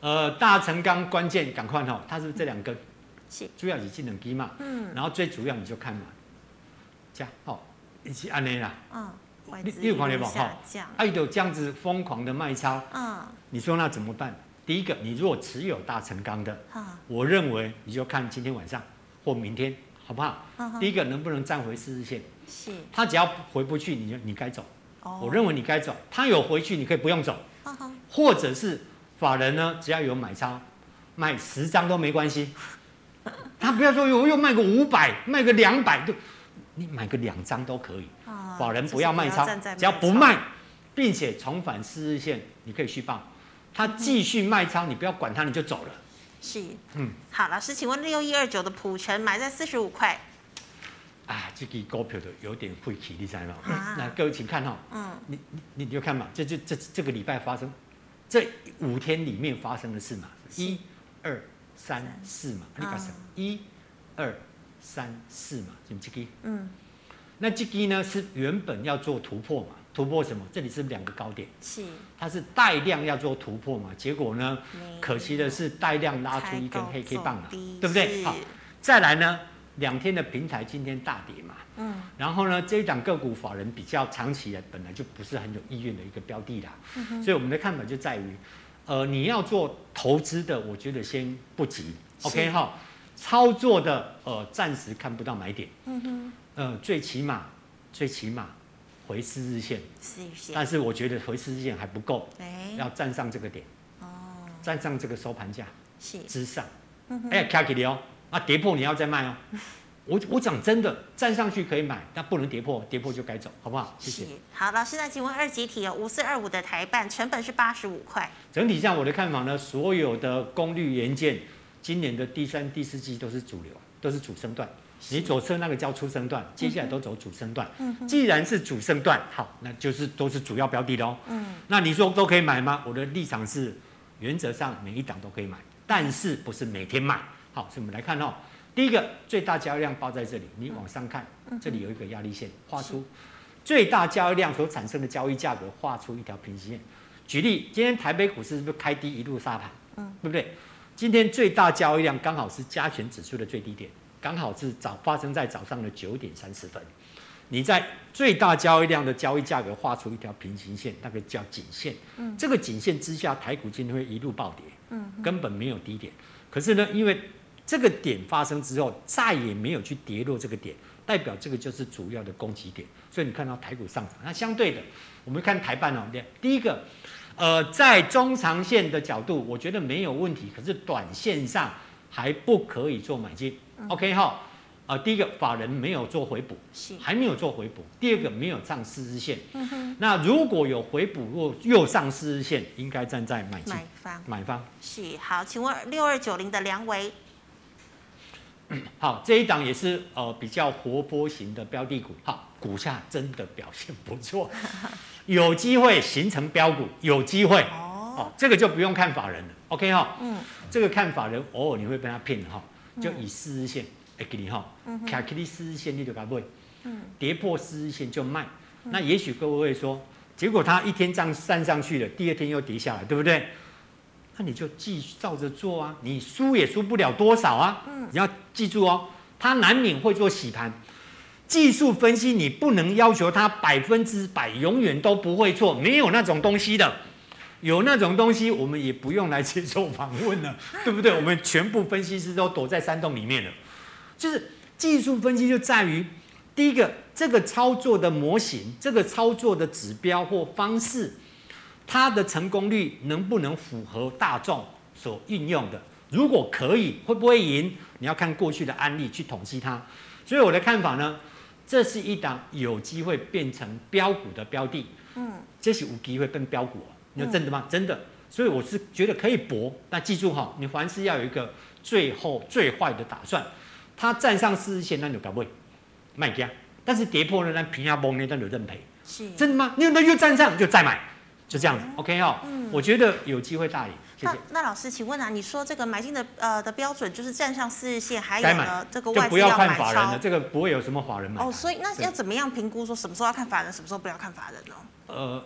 呃，大成钢关键赶快哈，它是这两根？是。主要以技能低嘛。嗯。然后最主要你就看嘛，加好，一起按呢啦。嗯。你你有看到没？哈。哎，有这样子疯狂的卖超。嗯。你说那怎么办？第一个，你如果持有大成钢的，嗯，我认为你就看今天晚上或明天，好不好？嗯。第一个能不能站回四日线？是，他只要回不去，你就你该走。哦，我认为你该走。他有回去，你可以不用走。或者是法人呢，只要有买超，卖十张都没关系。*laughs* 他不要说我又卖个五百，卖个两百，就你买个两张都可以。法人不要卖超，只要不卖，并且重返四日线，你可以续报。他继续卖超，你不要管他，你就走了。是，嗯，好，老师，请问六一二九的普成买在四十五块。啊，这个股票的有点晦气，你知道吗？啊、那各位请看哈，嗯，你你你就看嘛，这就这这个礼拜发生这五天里面发生的事嘛，一、二、三、四嘛，你看什么？一、二、三、四嘛，就这个，嗯，那这个呢是原本要做突破嘛，突破什么？这里是两个高点，是，它是带量要做突破嘛，结果呢，可惜的是带量拉出一根黑 K 棒了，对不对？好，再来呢？两天的平台今天大跌嘛，嗯，然后呢，这一档个股法人比较长期的，本来就不是很有意愿的一个标的啦，嗯，所以我们的看法就在于，呃，你要做投资的，我觉得先不急，OK？哈，操作的呃暂时看不到买点，嗯哼，呃，最起码最起码回四日线，四日线，但是我觉得回四日线还不够，哎，要站上这个点，哦，站上这个收盘价是之上，嗯哼，哎，卡起你哦。啊，跌破你要再卖哦。*laughs* 我我讲真的，站上去可以买，但不能跌破，跌破就该走，好不好？谢谢。好，老师，那请问二级体哦，五四二五的台办成本是八十五块。整体上我的看法呢，所有的功率元件，今年的第三、第四季都是主流，都是主升段。你左侧那个叫初升段，接下来都走主升段。嗯。既然是主升段，好，那就是都是主要标的喽。嗯。那你说都可以买吗？我的立场是，原则上每一档都可以买，但是不是每天买。好，所以我们来看哦。第一个最大交易量包在这里，你往上看，这里有一个压力线，画出最大交易量所产生的交易价格，画出一条平行线。举例，今天台北股市是不是开低一路杀盘？嗯，对不对？今天最大交易量刚好是加权指数的最低点，刚好是早发生在早上的九点三十分。你在最大交易量的交易价格画出一条平行线，那个叫颈线。嗯，这个颈线之下，台股今天会一路暴跌。嗯，根本没有低点。可是呢，因为这个点发生之后，再也没有去跌落这个点，代表这个就是主要的攻击点。所以你看到台股上涨。那相对的，我们看台办哦，第一个，呃，在中长线的角度，我觉得没有问题。可是短线上还不可以做买进。嗯、OK 哈，呃，第一个法人没有做回补，是还没有做回补。第二个没有上四日线。嗯哼。那如果有回补若又上四日线，应该站在买进。买方。买方。是好，请问六二九零的梁维。*coughs* 好，这一档也是呃比较活泼型的标的股，好，股价真的表现不错，*laughs* 有机会形成标股，有机会。哦，哦，这个就不用看法人了，OK 哈，嗯，这个看法人偶尔你会被他骗哈，就以四日线来给你哈，卡克利四日线你就该不会，嗯，跌破四日线就卖，那也许各位会说，结果他一天这样站上去了，第二天又跌下来，对不对？那你就继续照着做啊，你输也输不了多少啊。嗯，你要记住哦，他难免会做洗盘。技术分析你不能要求它百分之百永远都不会错，没有那种东西的。有那种东西，我们也不用来接受访问了，*laughs* 对不对？我们全部分析师都躲在山洞里面了。就是技术分析就在于，第一个，这个操作的模型，这个操作的指标或方式。它的成功率能不能符合大众所运用的？如果可以，会不会赢？你要看过去的案例去统计它。所以我的看法呢，这是一档有机会变成标股的标的。嗯，这是有机会变标股，你说真的吗？嗯、真的。所以我是觉得可以搏，那记住哈，你凡事要有一个最后最坏的打算。它站上四日线，那就搞不会卖家；但是跌破了，那平压崩那那就认赔。是，真的吗？你那又站上就再买，就这样子。OK 哦，嗯，我觉得有机会大赢。谢谢。那，那老师，请问啊，你说这个买进的呃的标准就是站上四日线，还有呢这个外资要不要看法人的，这个不会有什么法人买。哦，所以那要怎么样评估说什么时候要看法人，什么时候不要看法人呢？呃，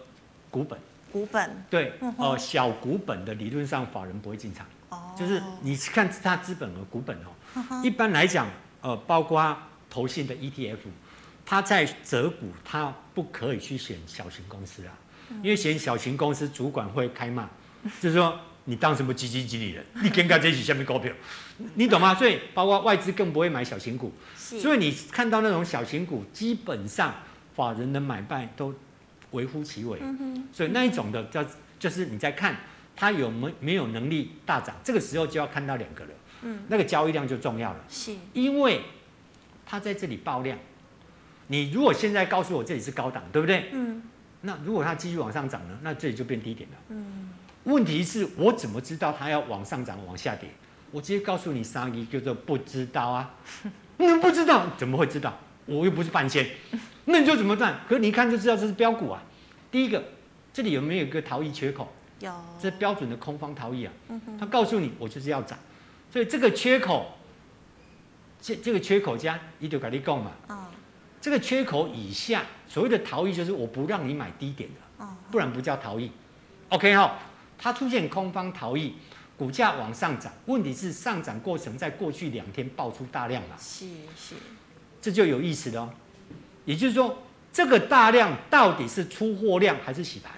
股本。股本。对，呃，小股本的理论上法人不会进场。哦。就是你看它资本和股本哦，嗯、一般来讲。呃，包括投信的 ETF，他在择股，他不可以去选小型公司啊，因为选小型公司主管会开骂，就是说你当什么基金经理人，*laughs* 你跟干这些下面股票，你懂吗？所以包括外资更不会买小型股，所以你看到那种小型股，基本上法人的买卖都微乎其微，所以那一种的叫就是你在看他有没没有能力大涨，这个时候就要看到两个了。嗯，那个交易量就重要了，是，因为它在这里爆量。你如果现在告诉我这里是高档，对不对？嗯。那如果它继续往上涨呢？那这里就变低点了。嗯。问题是我怎么知道它要往上涨、往下跌？我直接告诉你三个叫做不知道啊。*laughs* 你不知道，怎么会知道？我又不是半仙。*laughs* 那你就怎么办？可是你一看就知道这是标股啊。第一个，这里有没有一个逃逸缺口？有。这是标准的空方逃逸啊。嗯哼。他告诉你，我就是要涨。所以这个缺口，这这个缺口加一就跟你讲嘛，这个缺口以下，所谓的逃逸就是我不让你买低点的，不然不叫逃逸。OK 哈，它出现空方逃逸，股价往上涨，问题是上涨过程在过去两天爆出大量了，是是，这就有意思了。也就是说，这个大量到底是出货量还是洗盘？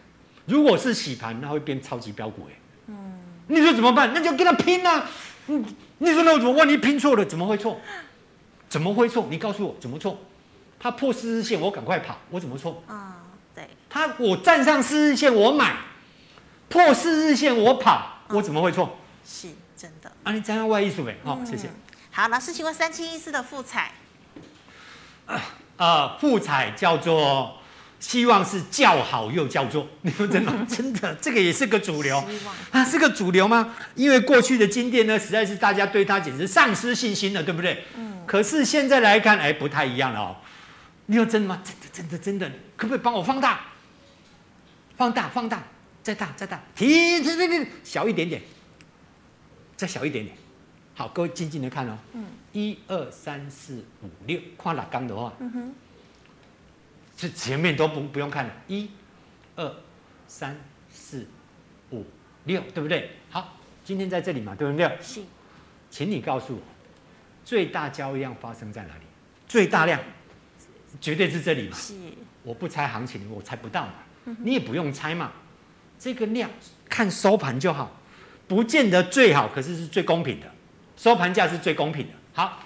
如果是洗盘，那会变超级标股哎。嗯，你说怎么办？那就跟他拼啊！嗯，你说那我怎么万一拼错了？怎么会错？怎么会错？你告诉我怎么错？他破四日线，我赶快跑，我怎么错？啊、嗯，对。他我站上四日线，我买，破四日线我跑，嗯、我怎么会错？是真的。啊，你这样外艺术呗？好、哦，谢谢。好，老师，请问三七一四的复彩。呃，复彩叫做。希望是叫好又叫座，*laughs* 你说真的？*laughs* 真的，这个也是个主流啊，是个主流吗？因为过去的金店呢，实在是大家对它简直丧失信心了，对不对？嗯。可是现在来看，哎，不太一样了哦。你说真的吗？真的，真的，真的，可不可以帮我放大？放大，放大，再大，再大，提，提，提，提，小一点点，再小一点点。好，各位静静的看哦。嗯。一二三四五六，跨哪缸的话。嗯哼。这前面都不不用看了，一、二、三、四、五、六，对不对？好，今天在这里嘛，对不对？是。请你告诉我，最大交易量发生在哪里？最大量，绝对是这里嘛。是。我不猜行情，我猜不到嘛。嗯、你也不用猜嘛。这个量看收盘就好，不见得最好，可是是最公平的。收盘价是最公平的。好，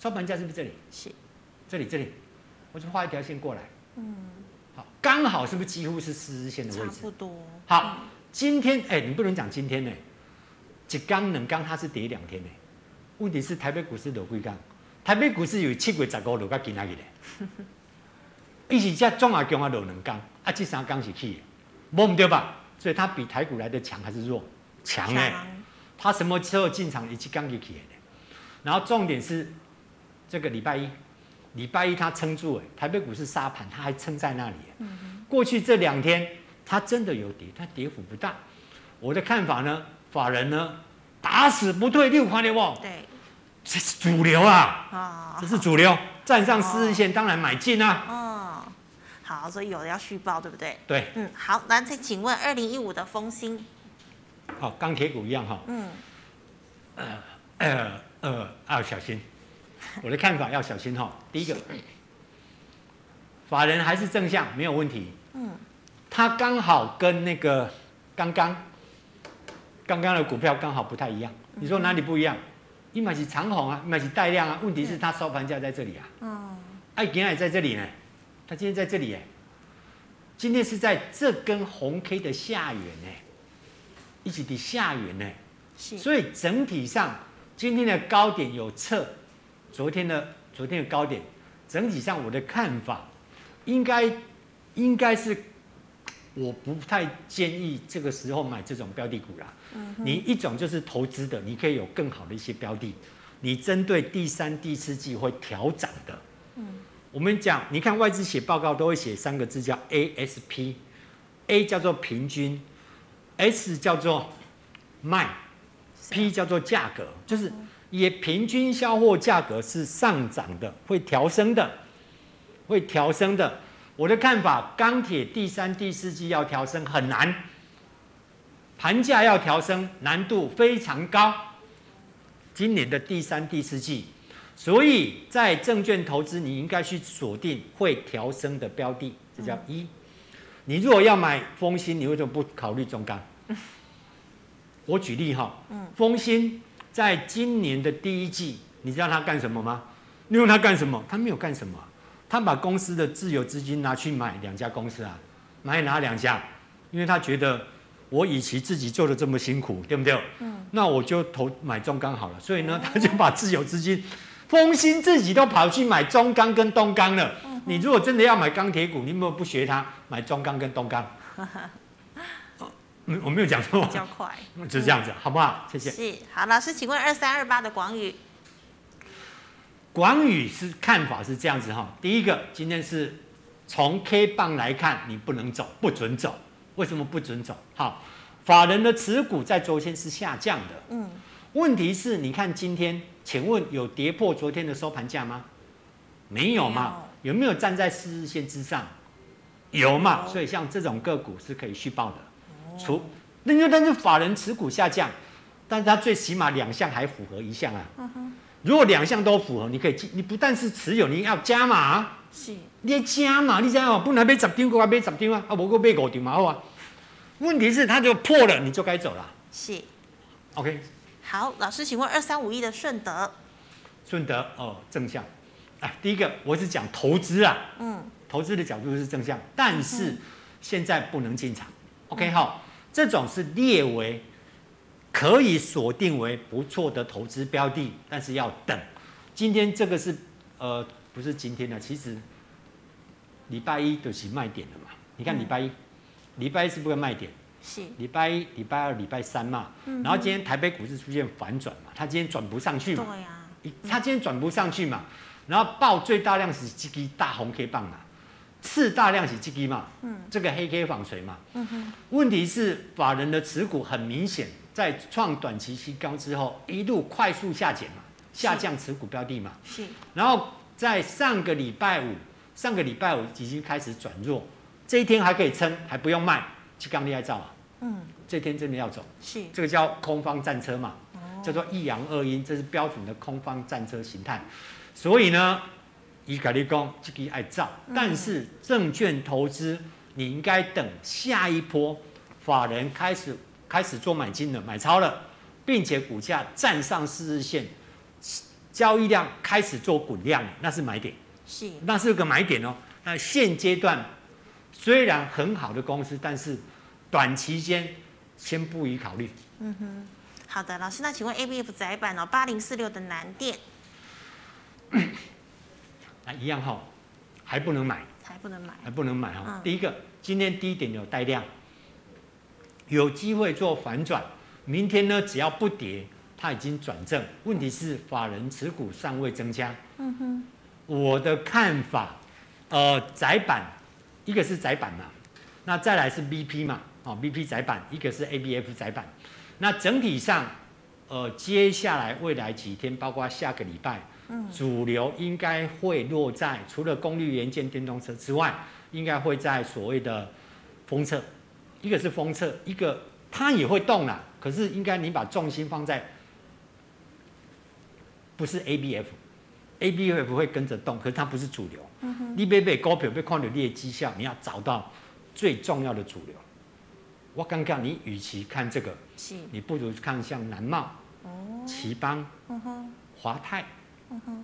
收盘价是不是这里？是。这里，这里，我就画一条线过来。嗯，好，刚好是不是几乎是四日线的位置？差不多。好，今天哎、欸，你不能讲今天呢，一刚两刚它是跌两天呢。问题是台北股市落几刚？台北股市有七月十五落到今仔日的，一起加中华强啊落两刚，啊这三刚是去的，摸唔对吧？所以它比台股来的强还是弱？强哎，它什么时候进场一起刚给起的？然后重点是这个礼拜一。礼拜一它撑住哎，台北股市沙盘，它还撑在那里。嗯、过去这两天它真的有跌，它跌幅不大。我的看法呢，法人呢打死不退六块六哦。对，这是主流啊。哦、这是主流，站上四日线当然买进啊。哦，好，所以有的要续报，对不对？对。嗯，好，那再请问二零一五的丰兴。好，钢铁股一样哈。嗯。呃呃呃，要小心。*laughs* 我的看法要小心哈。第一个，法人还是正向，没有问题。嗯，他刚好跟那个刚刚刚刚的股票刚好不太一样。你说哪里不一样？一买是长虹啊，一买是带量啊。问题是它收盘价在这里啊。嗯。哎，今天也在这里呢。它今天在这里哎。今天是在这根红 K 的下缘呢，一起的下缘呢。是。所以整体上今天的高点有测。昨天的昨天的高点整体上我的看法，应该应该是我不太建议这个时候买这种标的股啦。嗯，你一种就是投资的，你可以有更好的一些标的，你针对第三、第四季会调涨的。嗯，我们讲，你看外资写报告都会写三个字叫 ASP，A 叫做平均，S 叫做卖，P 叫做价格，就是。也平均销货价格是上涨的，会调升的，会调升的。我的看法，钢铁第三、第四季要调升很难，盘价要调升难度非常高。今年的第三、第四季，所以在证券投资，你应该去锁定会调升的标的，这叫一。你如果要买丰兴，你为什么不考虑中钢？*laughs* 我举例哈，丰兴。在今年的第一季，你知道他干什么吗？你问他干什么？他没有干什么，他把公司的自有资金拿去买两家公司啊，买哪两家？因为他觉得我与其自己做的这么辛苦，对不对？嗯。那我就投买中钢好了。所以呢，他就把自有资金，丰兴自己都跑去买中钢跟东钢了。你如果真的要买钢铁股，你有没有不学他买中钢跟东钢？*laughs* 我没有讲错，比较快，就是这样子，嗯、好不好？谢谢。是，好，老师，请问二三二八的广宇，广宇是看法是这样子哈。第一个，今天是从 K 棒来看，你不能走，不准走。为什么不准走？好，法人的持股在昨天是下降的。嗯。问题是，你看今天，请问有跌破昨天的收盘价吗？没有嘛？有没有站在四日线之上？有嘛？所以像这种个股是可以续报的。除，那因为但是法人持股下降，但是他最起码两项还符合一项啊。如果两项都符合，你可以你不但是持有，你要加码。是。你要加码，你想哦，不能被十张，过来买十张啊，啊，不过买五张嘛，好啊。问题是它就破了，你就该走了。是。OK。好，老师，请问二三五一的顺德。顺德哦，正向。哎，第一个我是讲投资啊，嗯，投资的角度是正向，但是现在不能进场。OK 好，这种是列为可以锁定为不错的投资标的，但是要等。今天这个是呃不是今天的，其实礼拜一就是卖点了嘛。你看礼拜一，礼拜一是不是卖点？是。礼拜一、礼拜二、礼拜三嘛。然后今天台北股市出现反转嘛，它今天转不上去嘛。对呀。它今天转不上去嘛，然后爆最大量是这个大红 K 棒嘛。次大量是这个嘛，嗯，这个黑 K 纺锤嘛，嗯哼，问题是法人的持股很明显在创短期新高之后一路快速下减嘛，下降持股标的嘛，是，然后在上个礼拜五，上个礼拜五已经开始转弱，这一天还可以撑，还不用卖，去刚厉害造啊，嗯，这天真的要走，是，这个叫空方战车嘛，哦，叫做一阳二阴，这是标准的空方战车形态，所以呢。伊跟你讲，这个爱造，但是证券投资你应该等下一波法人开始开始做买进了，买超了，并且股价站上四日线，交易量开始做滚量，那是买点，是，那是个买点哦。那现阶段虽然很好的公司，但是短期间先不予考虑。嗯哼，好的，老师，那请问 ABF 窄板哦，八零四六的南电。*coughs* 那一样哈，还不能买，还不能买，还不能买哈。第一个，今天低点有带量，有机会做反转。明天呢，只要不跌，它已经转正。问题是法人持股尚未增加。嗯哼，我的看法，呃，窄板，一个是窄板嘛，那再来是 BP 嘛，哦，BP 载板，一个是 ABF 载板。那整体上，呃，接下来未来几天，包括下个礼拜。主流应该会落在除了功率元件电动车之外，应该会在所谓的封测，一个是封测，一个它也会动啦。可是应该你把重心放在不是 ABF，ABF 会跟着动，可是它不是主流。你别被股票被看到你的绩效，你要找到最重要的主流。我刚刚你与其看这个，你不如看像南茂、奇邦、华泰。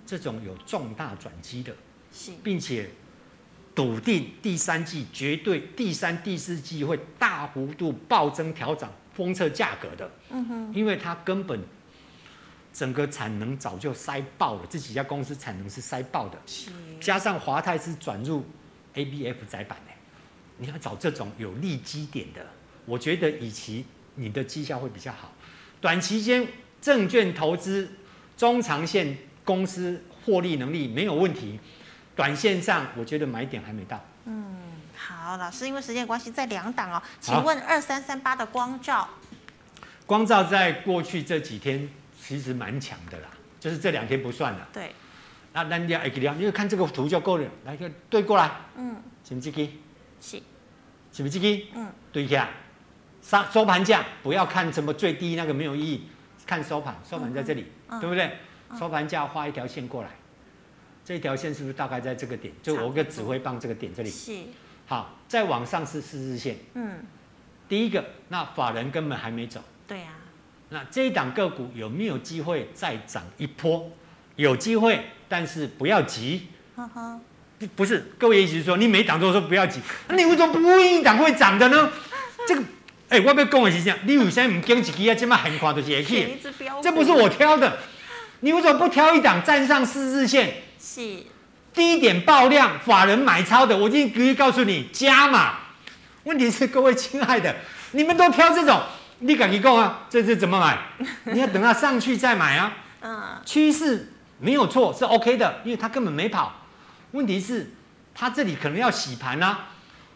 这种有重大转机的，并且笃定第三季绝对第三、第四季会大幅度暴增调涨封测价格的，因为它根本整个产能早就塞爆了，这几家公司产能是塞爆的，加上华泰是转入 ABF 载板的，你要找这种有利基点的，我觉得以其你的绩效会比较好。短期间证券投资，中长线公司获利能力没有问题，短线上我觉得买点还没到。嗯，好，老师，因为时间关系，在两档哦，请问二三三八的光照，光照在过去这几天。其实蛮强的啦，就是这两天不算了。对。那那你要你看这个图就够了。来个对过来。嗯。是不是这个？是。是不是这个？嗯。对一下。收收盘价不要看什么最低那个没有意义，看收盘，收盘在这里，嗯、对不对？嗯、收盘价画一条线过来，这一条线是不是大概在这个点？就我个指挥棒这个点这里。是。好，再往上是四日线。嗯。第一个，那法人根本还没走。对呀、啊。那这一档个股有没有机会再涨一波？有机会，但是不要急。呵呵不不是，各位意思是说，你每档都说不要急，那你为什么不问一档会涨的呢？这个，哎、欸，我要讲的是这样，你为什么不跟几个啊？这么横跨就是去，这不是我挑的，你为什么不挑一档站上四日线？是。低点爆量，法人买超的，我已经可以告诉你加码。问题是，各位亲爱的，你们都挑这种。你敢一讲啊？这是怎么买？*laughs* 你要等它上去再买啊。嗯。趋势没有错，是 OK 的，因为它根本没跑。问题是，它这里可能要洗盘啊。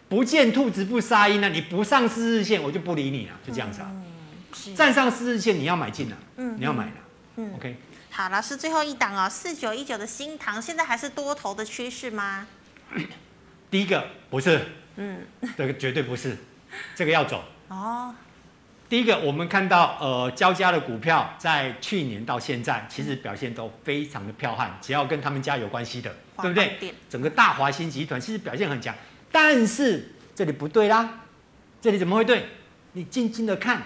不见兔子不撒鹰啊！你不上四日线，我就不理你了，就这样子啊。嗯。站上四日线，你要买进了。嗯。你要买了。嗯。OK。好，老师最后一档哦，四九一九的新塘，现在还是多头的趋势吗？第一个不是。嗯。这个绝对不是，这个要走。哦。第一个，我们看到呃，交加的股票在去年到现在，其实表现都非常的彪悍，只要跟他们家有关系的，对不对？整个大华新集团其实表现很强，但是这里不对啦，这里怎么会对？你静静的看，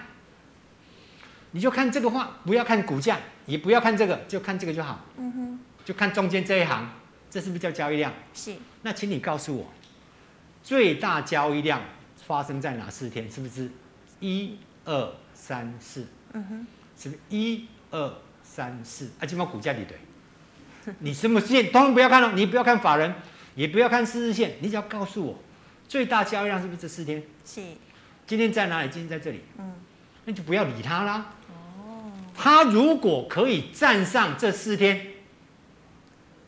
你就看这个话，不要看股价，也不要看这个，就看这个就好。嗯哼，就看中间这一行，这是不是叫交易量？是。那请你告诉我，最大交易量发生在哪四天？是不是一？二三四，嗯哼，是不是一二三四？啊，今嘛股价里对，你什么线？当然不要看了，你不要看法人，也不要看四日线，你只要告诉我最大交易量是不是这四天？是。今天在哪里？今天在这里。嗯。那就不要理他啦。哦。他如果可以站上这四天，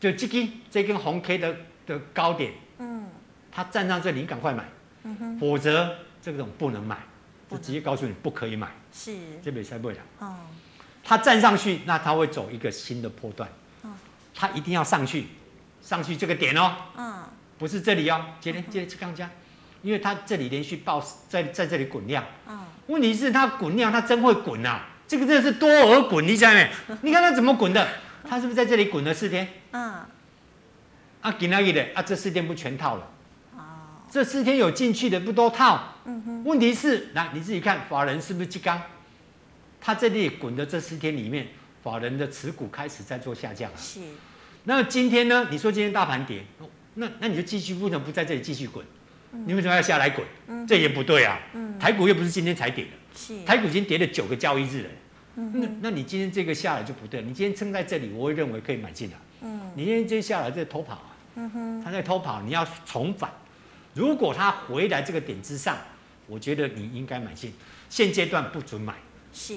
就这根这根红 K 的的高点，嗯，他站上这里，你赶快买。嗯哼。否则这种不能买。就直接告诉你不可以买，是这边才不会的。哦，它站上去，那他会走一个新的波段。哦，它一定要上去，上去这个点哦。嗯，不是这里哦，今天今天去刚加，因为它这里连续爆在在这里滚量。嗯，问题是它滚量，它真会滚啊！这个真的是多而滚，你想没？你看它怎么滚的？它是不是在这里滚了四天？嗯，啊，给那一的啊，这四天不全套了。这四天有进去的不都套？嗯哼。问题是，来你自己看，法人是不是激刚？他这里滚的这四天里面，法人的持股开始在做下降。是。那今天呢？你说今天大盘跌，那那你就继续，为什么不在这里继续滚？嗯、你为什么要下来滚？嗯、这也不对啊。嗯。台股又不是今天才跌的。是。台股已经跌了九个交易日了。嗯。那那你今天这个下来就不对，你今天撑在这里，我会认为可以买进的。嗯。你今天这下来在偷跑啊。嗯哼。他在偷跑，你要重返。如果他回来这个点之上，我觉得你应该买进，现阶段不准买。是。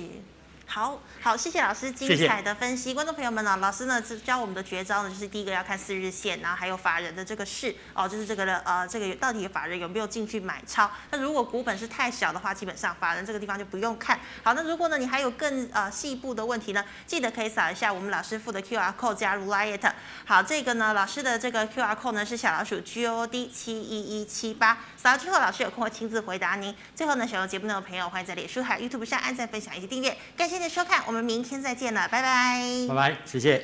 好好，谢谢老师精彩的分析。谢谢观众朋友们呢，老师呢教我们的绝招呢，就是第一个要看四日线，然后还有法人的这个事哦，就是这个的呃，这个到底法人有没有进去买超？那如果股本是太小的话，基本上法人这个地方就不用看。好，那如果呢你还有更呃细部的问题呢，记得可以扫一下我们老师附的 QR code 加入 Lite。好，这个呢老师的这个 QR code 呢是小老鼠 G O D 七一一七八，扫了之后老师有空会亲自回答您。最后呢，喜欢节目的朋友欢迎在脸书还有 YouTube 上按赞、分享以及订阅，感谢。您的收看，我们明天再见了，拜拜。拜拜，谢谢。